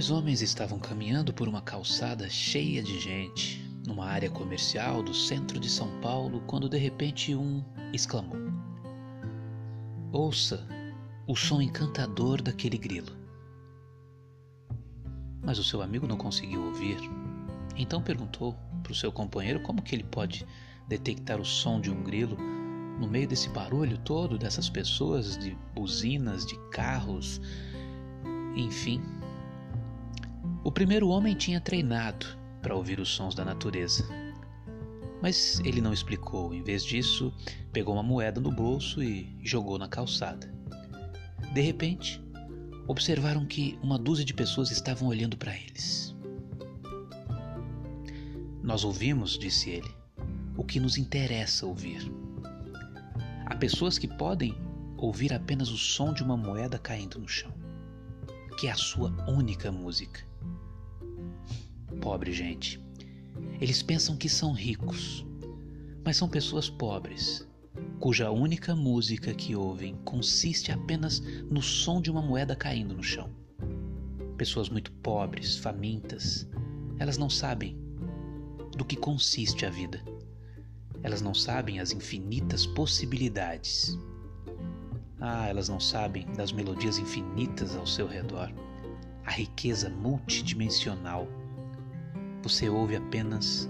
Dois homens estavam caminhando por uma calçada cheia de gente, numa área comercial do centro de São Paulo, quando de repente um exclamou: Ouça o som encantador daquele grilo. Mas o seu amigo não conseguiu ouvir. Então perguntou para o seu companheiro como que ele pode detectar o som de um grilo no meio desse barulho todo dessas pessoas, de buzinas, de carros, enfim. O primeiro homem tinha treinado para ouvir os sons da natureza. Mas ele não explicou, em vez disso, pegou uma moeda no bolso e jogou na calçada. De repente, observaram que uma dúzia de pessoas estavam olhando para eles. Nós ouvimos, disse ele, o que nos interessa ouvir. Há pessoas que podem ouvir apenas o som de uma moeda caindo no chão, que é a sua única música. Pobre gente. Eles pensam que são ricos, mas são pessoas pobres, cuja única música que ouvem consiste apenas no som de uma moeda caindo no chão. Pessoas muito pobres, famintas, elas não sabem do que consiste a vida. Elas não sabem as infinitas possibilidades. Ah, elas não sabem das melodias infinitas ao seu redor, a riqueza multidimensional você ouve apenas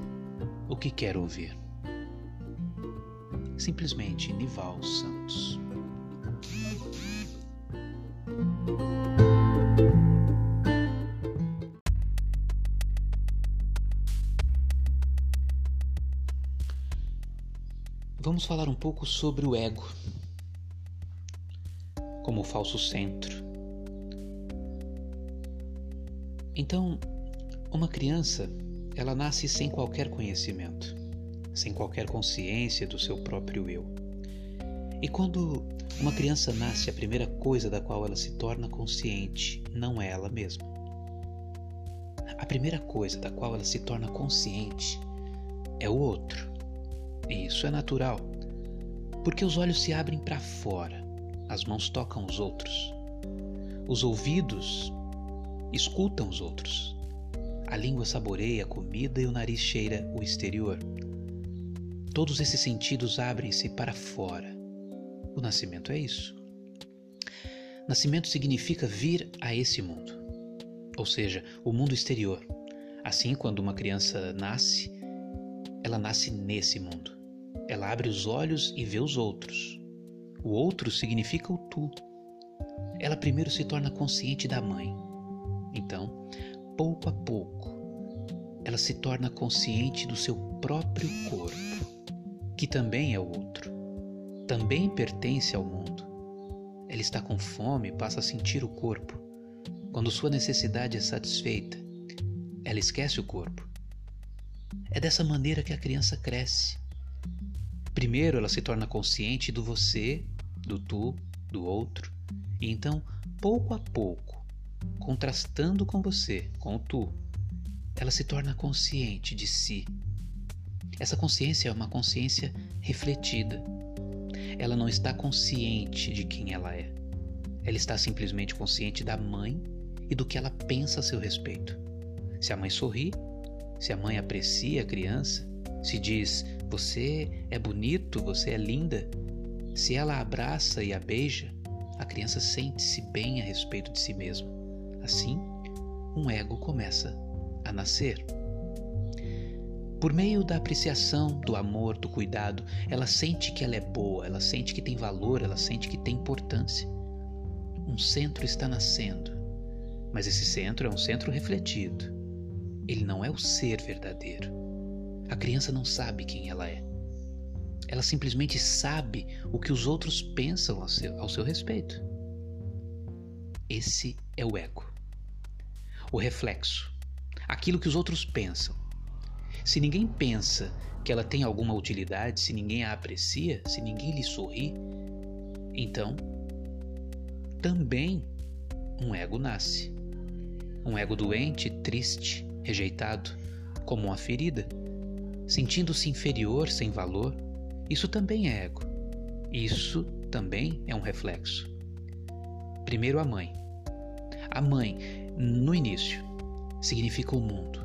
o que quer ouvir. Simplesmente Nival Santos. Vamos falar um pouco sobre o ego como falso centro. Então, uma criança, ela nasce sem qualquer conhecimento, sem qualquer consciência do seu próprio eu. E quando uma criança nasce, a primeira coisa da qual ela se torna consciente não é ela mesma. A primeira coisa da qual ela se torna consciente é o outro. E isso é natural, porque os olhos se abrem para fora, as mãos tocam os outros, os ouvidos escutam os outros, a língua saboreia a comida e o nariz cheira o exterior. Todos esses sentidos abrem-se para fora. O nascimento é isso. Nascimento significa vir a esse mundo, ou seja, o mundo exterior. Assim, quando uma criança nasce, ela nasce nesse mundo. Ela abre os olhos e vê os outros. O outro significa o tu. Ela primeiro se torna consciente da mãe. Então, pouco a pouco, ela se torna consciente do seu próprio corpo, que também é outro, também pertence ao mundo. Ela está com fome, passa a sentir o corpo. Quando sua necessidade é satisfeita, ela esquece o corpo. É dessa maneira que a criança cresce. Primeiro ela se torna consciente do você, do tu, do outro, e então, pouco a pouco, contrastando com você, com o tu, ela se torna consciente de si. Essa consciência é uma consciência refletida. Ela não está consciente de quem ela é. Ela está simplesmente consciente da mãe e do que ela pensa a seu respeito. Se a mãe sorri, se a mãe aprecia a criança, se diz você é bonito, você é linda, se ela abraça e a beija, a criança sente-se bem a respeito de si mesma. Assim, um ego começa a nascer. Por meio da apreciação, do amor, do cuidado, ela sente que ela é boa, ela sente que tem valor, ela sente que tem importância. Um centro está nascendo, mas esse centro é um centro refletido. Ele não é o ser verdadeiro. A criança não sabe quem ela é. Ela simplesmente sabe o que os outros pensam ao seu, ao seu respeito. Esse é o ego o reflexo, aquilo que os outros pensam. Se ninguém pensa que ela tem alguma utilidade, se ninguém a aprecia, se ninguém lhe sorri, então também um ego nasce. Um ego doente, triste, rejeitado, como uma ferida, sentindo-se inferior, sem valor. Isso também é ego. Isso também é um reflexo. Primeiro a mãe. A mãe no início, significa o mundo.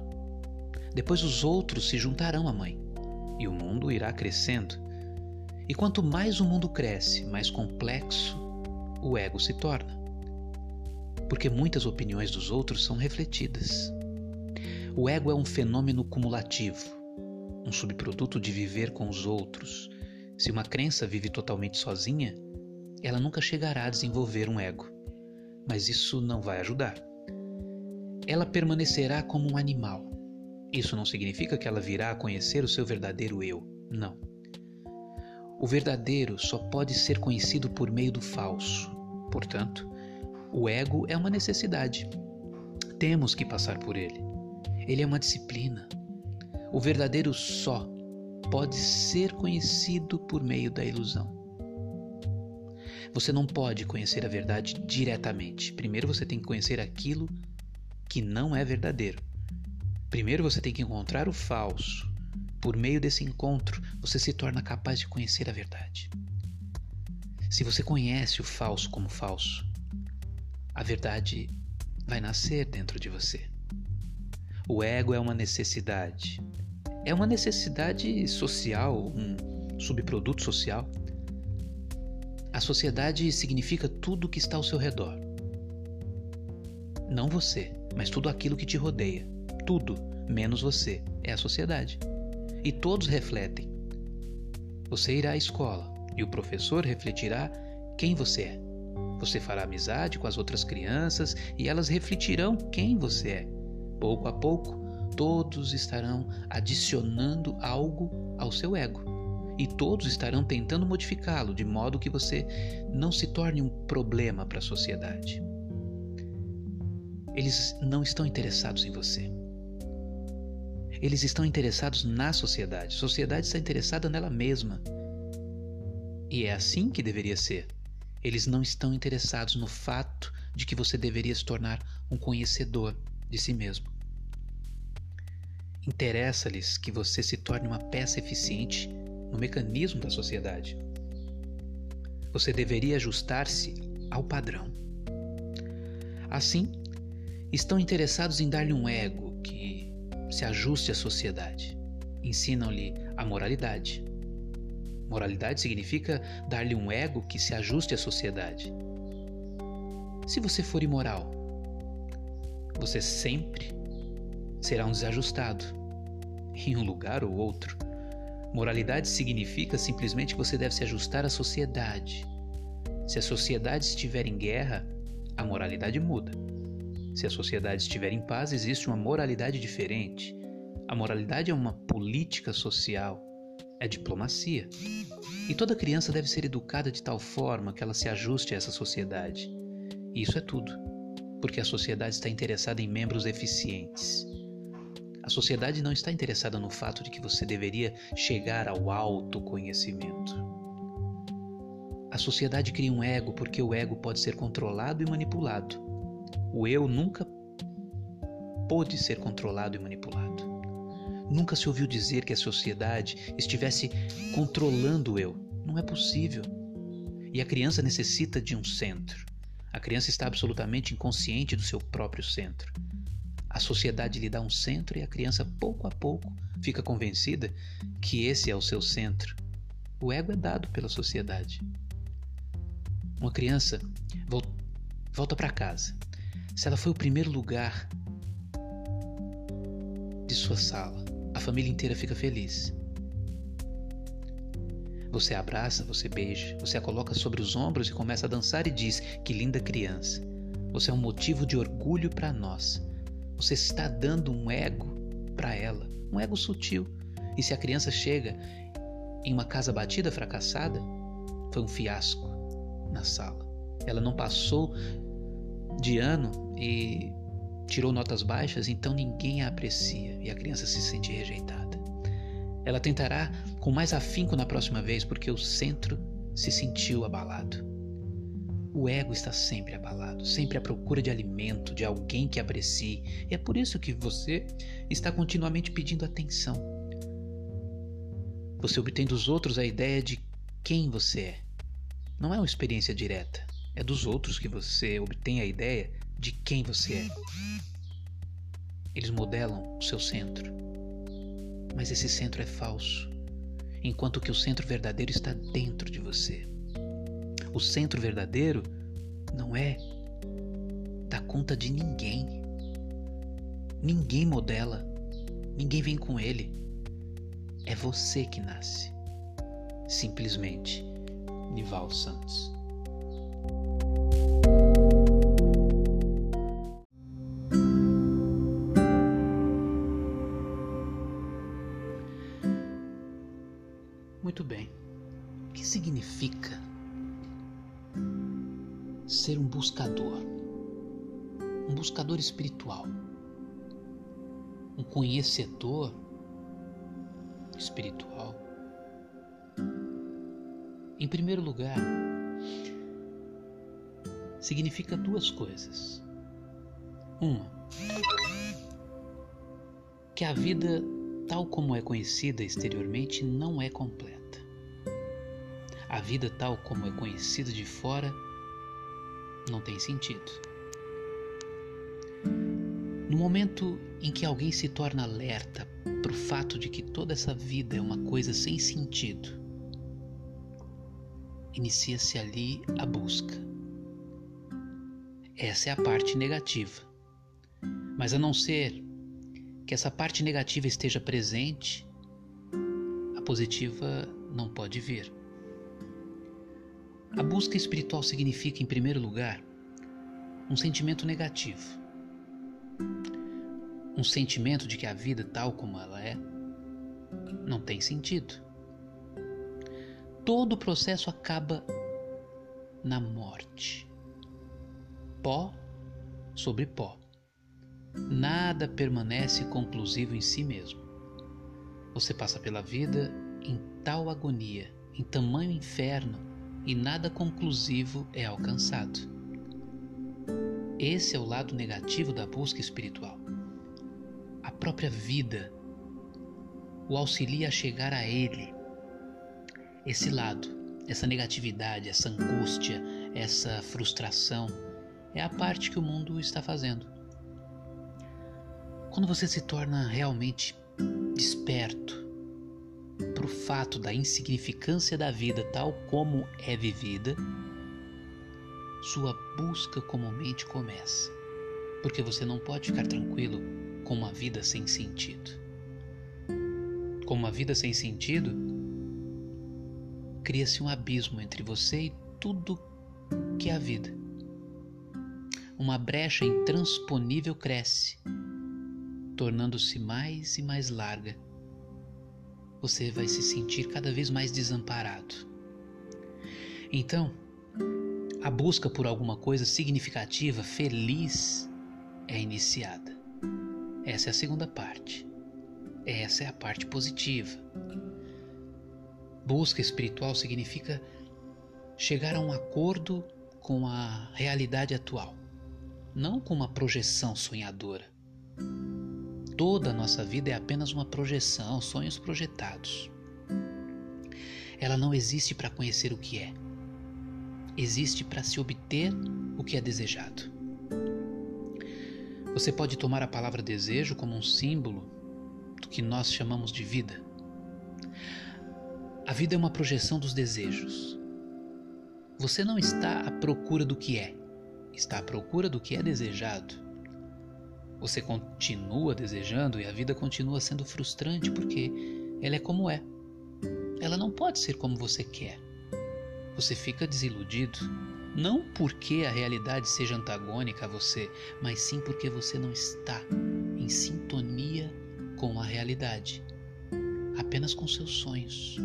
Depois os outros se juntarão à mãe e o mundo irá crescendo. E quanto mais o mundo cresce, mais complexo o ego se torna. Porque muitas opiniões dos outros são refletidas. O ego é um fenômeno cumulativo, um subproduto de viver com os outros. Se uma crença vive totalmente sozinha, ela nunca chegará a desenvolver um ego. Mas isso não vai ajudar. Ela permanecerá como um animal. Isso não significa que ela virá a conhecer o seu verdadeiro eu. Não. O verdadeiro só pode ser conhecido por meio do falso. Portanto, o ego é uma necessidade. Temos que passar por ele. Ele é uma disciplina. O verdadeiro só pode ser conhecido por meio da ilusão. Você não pode conhecer a verdade diretamente. Primeiro você tem que conhecer aquilo que não é verdadeiro. Primeiro você tem que encontrar o falso. Por meio desse encontro, você se torna capaz de conhecer a verdade. Se você conhece o falso como falso, a verdade vai nascer dentro de você. O ego é uma necessidade. É uma necessidade social, um subproduto social. A sociedade significa tudo que está ao seu redor. Não você, mas tudo aquilo que te rodeia. Tudo, menos você, é a sociedade. E todos refletem. Você irá à escola e o professor refletirá quem você é. Você fará amizade com as outras crianças e elas refletirão quem você é. Pouco a pouco, todos estarão adicionando algo ao seu ego. E todos estarão tentando modificá-lo de modo que você não se torne um problema para a sociedade. Eles não estão interessados em você. Eles estão interessados na sociedade. A sociedade está interessada nela mesma. E é assim que deveria ser. Eles não estão interessados no fato de que você deveria se tornar um conhecedor de si mesmo. Interessa-lhes que você se torne uma peça eficiente no mecanismo da sociedade. Você deveria ajustar-se ao padrão. Assim, estão interessados em dar-lhe um ego que se ajuste à sociedade. Ensinam-lhe a moralidade, Moralidade significa dar-lhe um ego que se ajuste à sociedade. Se você for imoral, você sempre será um desajustado, em um lugar ou outro. Moralidade significa simplesmente que você deve se ajustar à sociedade. Se a sociedade estiver em guerra, a moralidade muda. Se a sociedade estiver em paz, existe uma moralidade diferente. A moralidade é uma política social é diplomacia. E toda criança deve ser educada de tal forma que ela se ajuste a essa sociedade. E isso é tudo, porque a sociedade está interessada em membros eficientes. A sociedade não está interessada no fato de que você deveria chegar ao autoconhecimento. A sociedade cria um ego porque o ego pode ser controlado e manipulado. O eu nunca pôde ser controlado e manipulado. Nunca se ouviu dizer que a sociedade estivesse controlando o eu. Não é possível. E a criança necessita de um centro. A criança está absolutamente inconsciente do seu próprio centro. A sociedade lhe dá um centro e a criança, pouco a pouco, fica convencida que esse é o seu centro. O ego é dado pela sociedade. Uma criança volta para casa. Se ela foi o primeiro lugar de sua sala, a família inteira fica feliz. Você abraça, você beija, você a coloca sobre os ombros e começa a dançar e diz: Que linda criança. Você é um motivo de orgulho para nós. Você está dando um ego para ela, um ego sutil. E se a criança chega em uma casa batida, fracassada, foi um fiasco na sala. Ela não passou de ano e tirou notas baixas, então ninguém a aprecia e a criança se sente rejeitada. Ela tentará com mais afinco na próxima vez porque o centro se sentiu abalado. O ego está sempre abalado, sempre à procura de alimento, de alguém que aprecie, e é por isso que você está continuamente pedindo atenção. Você obtém dos outros a ideia de quem você é. Não é uma experiência direta, é dos outros que você obtém a ideia de quem você é. Eles modelam o seu centro. Mas esse centro é falso, enquanto que o centro verdadeiro está dentro de você. O centro verdadeiro não é da conta de ninguém. Ninguém modela, ninguém vem com ele. É você que nasce. Simplesmente, Nival Santos. Muito bem. O que significa ser um buscador? Um buscador espiritual. Um conhecedor espiritual. Em primeiro lugar, significa duas coisas. Uma, que a vida, tal como é conhecida exteriormente, não é completa. A vida tal como é conhecida de fora não tem sentido. No momento em que alguém se torna alerta para o fato de que toda essa vida é uma coisa sem sentido, inicia-se ali a busca. Essa é a parte negativa. Mas a não ser que essa parte negativa esteja presente, a positiva não pode vir. A busca espiritual significa, em primeiro lugar, um sentimento negativo. Um sentimento de que a vida, tal como ela é, não tem sentido. Todo o processo acaba na morte. Pó sobre pó. Nada permanece conclusivo em si mesmo. Você passa pela vida em tal agonia, em tamanho inferno e nada conclusivo é alcançado. Esse é o lado negativo da busca espiritual. A própria vida o auxilia a chegar a Ele. Esse lado, essa negatividade, essa angústia, essa frustração, é a parte que o mundo está fazendo. Quando você se torna realmente desperto, para o fato da insignificância da vida tal como é vivida, sua busca comumente começa. Porque você não pode ficar tranquilo com uma vida sem sentido. Com uma vida sem sentido, cria-se um abismo entre você e tudo que é a vida. Uma brecha intransponível cresce, tornando-se mais e mais larga você vai se sentir cada vez mais desamparado. Então, a busca por alguma coisa significativa, feliz, é iniciada. Essa é a segunda parte. Essa é a parte positiva. Busca espiritual significa chegar a um acordo com a realidade atual, não com uma projeção sonhadora. Toda a nossa vida é apenas uma projeção, sonhos projetados. Ela não existe para conhecer o que é. Existe para se obter o que é desejado. Você pode tomar a palavra desejo como um símbolo do que nós chamamos de vida. A vida é uma projeção dos desejos. Você não está à procura do que é, está à procura do que é desejado. Você continua desejando e a vida continua sendo frustrante porque ela é como é. Ela não pode ser como você quer. Você fica desiludido, não porque a realidade seja antagônica a você, mas sim porque você não está em sintonia com a realidade, apenas com seus sonhos.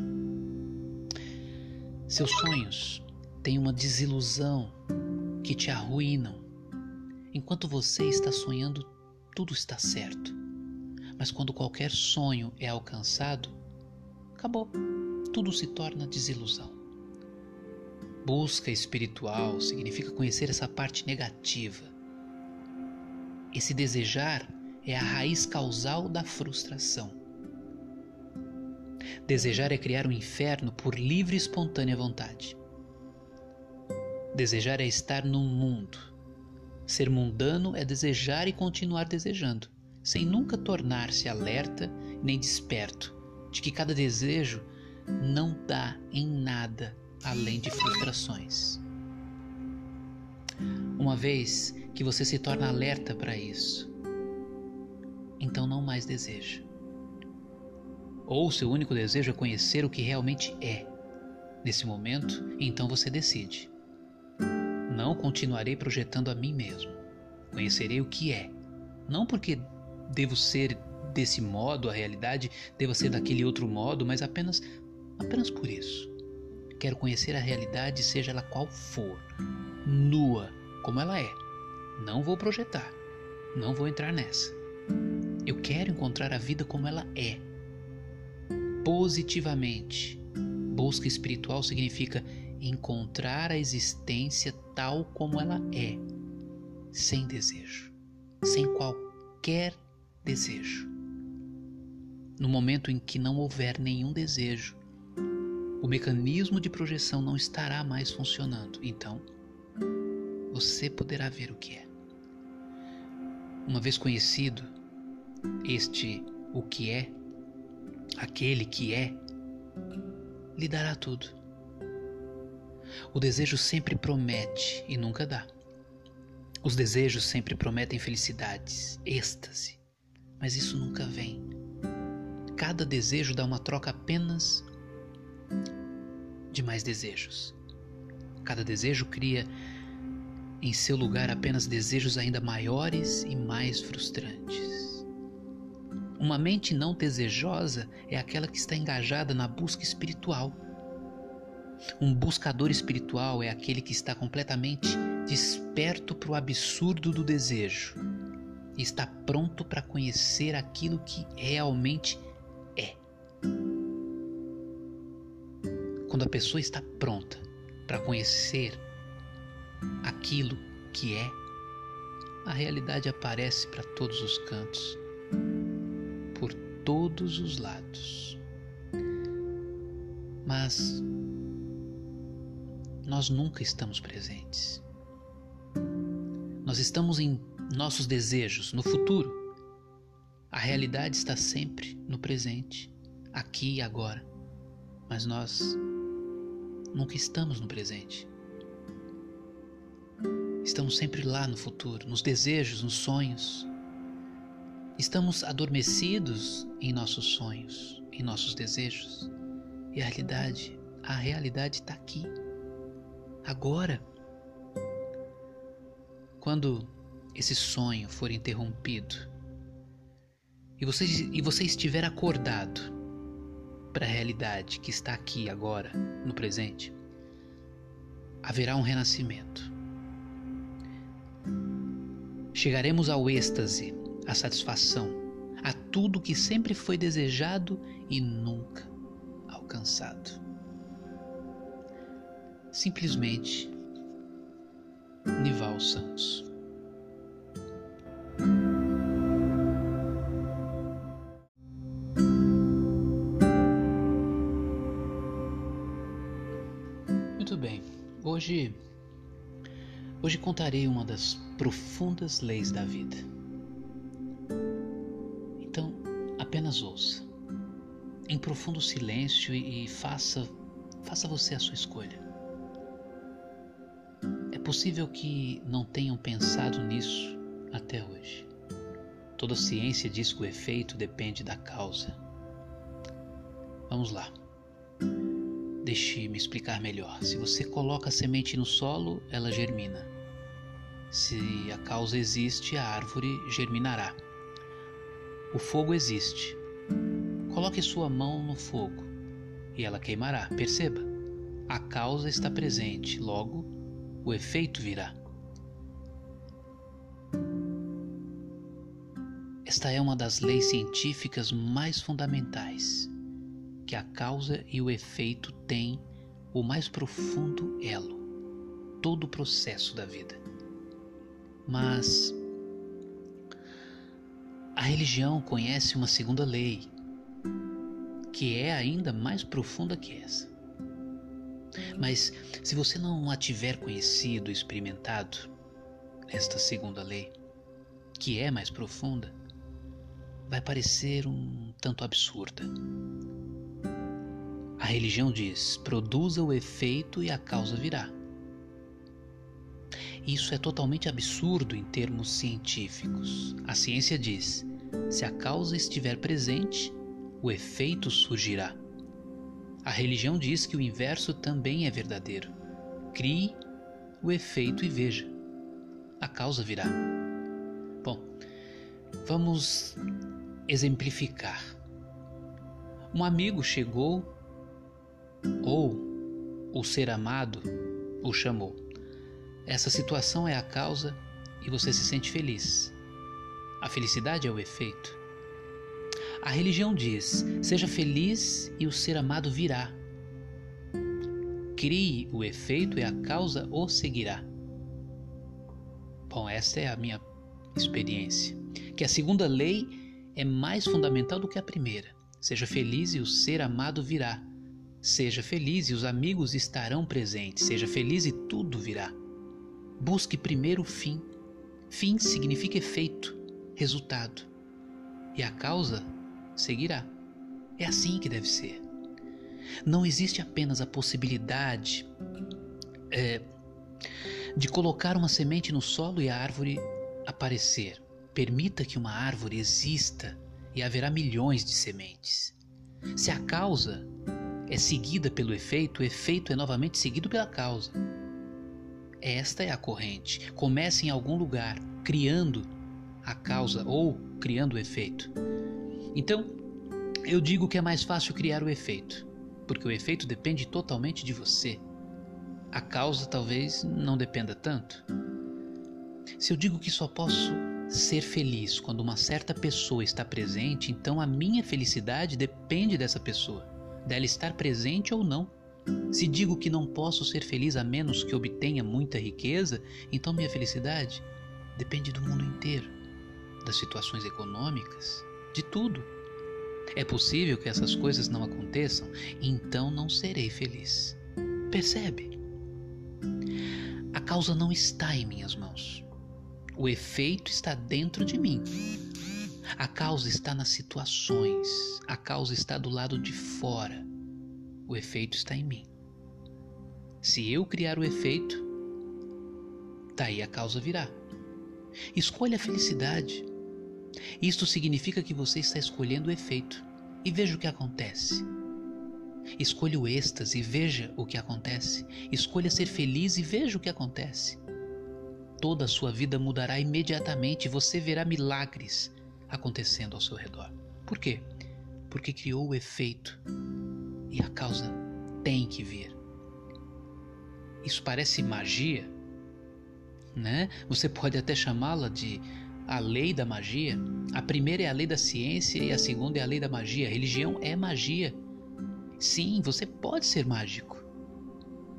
Seus sonhos têm uma desilusão que te arruinam, enquanto você está sonhando tudo está certo. Mas quando qualquer sonho é alcançado, acabou. Tudo se torna desilusão. Busca espiritual significa conhecer essa parte negativa. Esse desejar é a raiz causal da frustração. Desejar é criar um inferno por livre e espontânea vontade. Desejar é estar num mundo Ser mundano é desejar e continuar desejando, sem nunca tornar-se alerta nem desperto de que cada desejo não dá em nada além de frustrações. Uma vez que você se torna alerta para isso, então não mais deseja. Ou seu único desejo é conhecer o que realmente é. Nesse momento, então você decide. Não continuarei projetando a mim mesmo. Conhecerei o que é. Não porque devo ser desse modo, a realidade deva ser daquele outro modo, mas apenas apenas por isso. Quero conhecer a realidade, seja ela qual for, nua, como ela é. Não vou projetar. Não vou entrar nessa. Eu quero encontrar a vida como ela é. Positivamente. Busca espiritual significa encontrar a existência tal como ela é, sem desejo, sem qualquer desejo. No momento em que não houver nenhum desejo, o mecanismo de projeção não estará mais funcionando. Então, você poderá ver o que é. Uma vez conhecido este o que é, aquele que é, lhe dará tudo. O desejo sempre promete e nunca dá. Os desejos sempre prometem felicidades, êxtase, mas isso nunca vem. Cada desejo dá uma troca apenas de mais desejos. Cada desejo cria em seu lugar apenas desejos ainda maiores e mais frustrantes. Uma mente não desejosa é aquela que está engajada na busca espiritual. Um buscador espiritual é aquele que está completamente desperto para o absurdo do desejo e está pronto para conhecer aquilo que realmente é. Quando a pessoa está pronta para conhecer aquilo que é, a realidade aparece para todos os cantos, por todos os lados. Mas nós nunca estamos presentes. Nós estamos em nossos desejos, no futuro. A realidade está sempre no presente, aqui e agora. Mas nós nunca estamos no presente. Estamos sempre lá no futuro, nos desejos, nos sonhos. Estamos adormecidos em nossos sonhos, em nossos desejos. E a realidade, a realidade está aqui, agora. Quando esse sonho for interrompido e você, e você estiver acordado, para a realidade que está aqui agora, no presente, haverá um renascimento. Chegaremos ao êxtase, à satisfação, a tudo que sempre foi desejado e nunca alcançado. Simplesmente Nival Santos. Hoje, hoje contarei uma das profundas leis da vida. Então, apenas ouça, em profundo silêncio e faça, faça você a sua escolha. Possível que não tenham pensado nisso até hoje. Toda ciência diz que o efeito depende da causa. Vamos lá. Deixe-me explicar melhor. Se você coloca a semente no solo, ela germina. Se a causa existe, a árvore germinará. O fogo existe. Coloque sua mão no fogo e ela queimará. Perceba, a causa está presente, logo o efeito virá. Esta é uma das leis científicas mais fundamentais que a causa e o efeito têm o mais profundo elo, todo o processo da vida. Mas a religião conhece uma segunda lei, que é ainda mais profunda que essa. Mas se você não a tiver conhecido, experimentado, nesta segunda lei, que é mais profunda, vai parecer um tanto absurda. A religião diz: produza o efeito e a causa virá. Isso é totalmente absurdo em termos científicos. A ciência diz: se a causa estiver presente, o efeito surgirá. A religião diz que o inverso também é verdadeiro. Crie o efeito e veja. A causa virá. Bom, vamos exemplificar. Um amigo chegou ou o ser amado o chamou. Essa situação é a causa e você se sente feliz. A felicidade é o efeito. A religião diz: seja feliz e o ser amado virá. Crie o efeito e a causa o seguirá. Bom, essa é a minha experiência. Que a segunda lei é mais fundamental do que a primeira. Seja feliz e o ser amado virá. Seja feliz e os amigos estarão presentes. Seja feliz e tudo virá. Busque primeiro o fim. Fim significa efeito resultado. E a causa seguirá. É assim que deve ser. Não existe apenas a possibilidade é, de colocar uma semente no solo e a árvore aparecer. Permita que uma árvore exista e haverá milhões de sementes. Se a causa é seguida pelo efeito, o efeito é novamente seguido pela causa. Esta é a corrente. Comece em algum lugar, criando a causa ou criando o efeito. Então, eu digo que é mais fácil criar o efeito, porque o efeito depende totalmente de você. A causa talvez não dependa tanto. Se eu digo que só posso ser feliz quando uma certa pessoa está presente, então a minha felicidade depende dessa pessoa, dela estar presente ou não. Se digo que não posso ser feliz a menos que obtenha muita riqueza, então minha felicidade depende do mundo inteiro das situações econômicas, de tudo. É possível que essas coisas não aconteçam, então não serei feliz. Percebe? A causa não está em minhas mãos. O efeito está dentro de mim. A causa está nas situações. A causa está do lado de fora. O efeito está em mim. Se eu criar o efeito, daí a causa virá. Escolha a felicidade. Isto significa que você está escolhendo o efeito e veja o que acontece. Escolha o êxtase e veja o que acontece. Escolha ser feliz e veja o que acontece. Toda a sua vida mudará imediatamente e você verá milagres acontecendo ao seu redor. Por quê? Porque criou o efeito e a causa tem que vir. Isso parece magia, né? Você pode até chamá-la de a lei da magia. A primeira é a lei da ciência e a segunda é a lei da magia. A religião é magia. Sim, você pode ser mágico.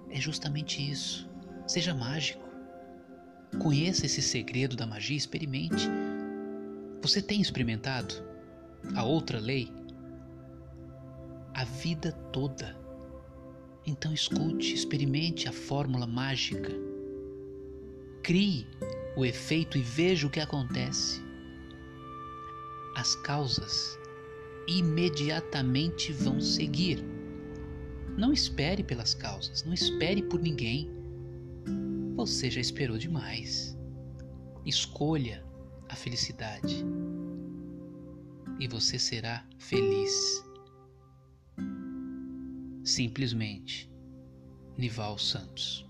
É justamente isso. Seja mágico. Conheça esse segredo da magia, experimente. Você tem experimentado a outra lei? A vida toda. Então escute, experimente a fórmula mágica. Crie o efeito e veja o que acontece. As causas imediatamente vão seguir. Não espere pelas causas, não espere por ninguém. Você já esperou demais. Escolha a felicidade e você será feliz. Simplesmente, Nival Santos.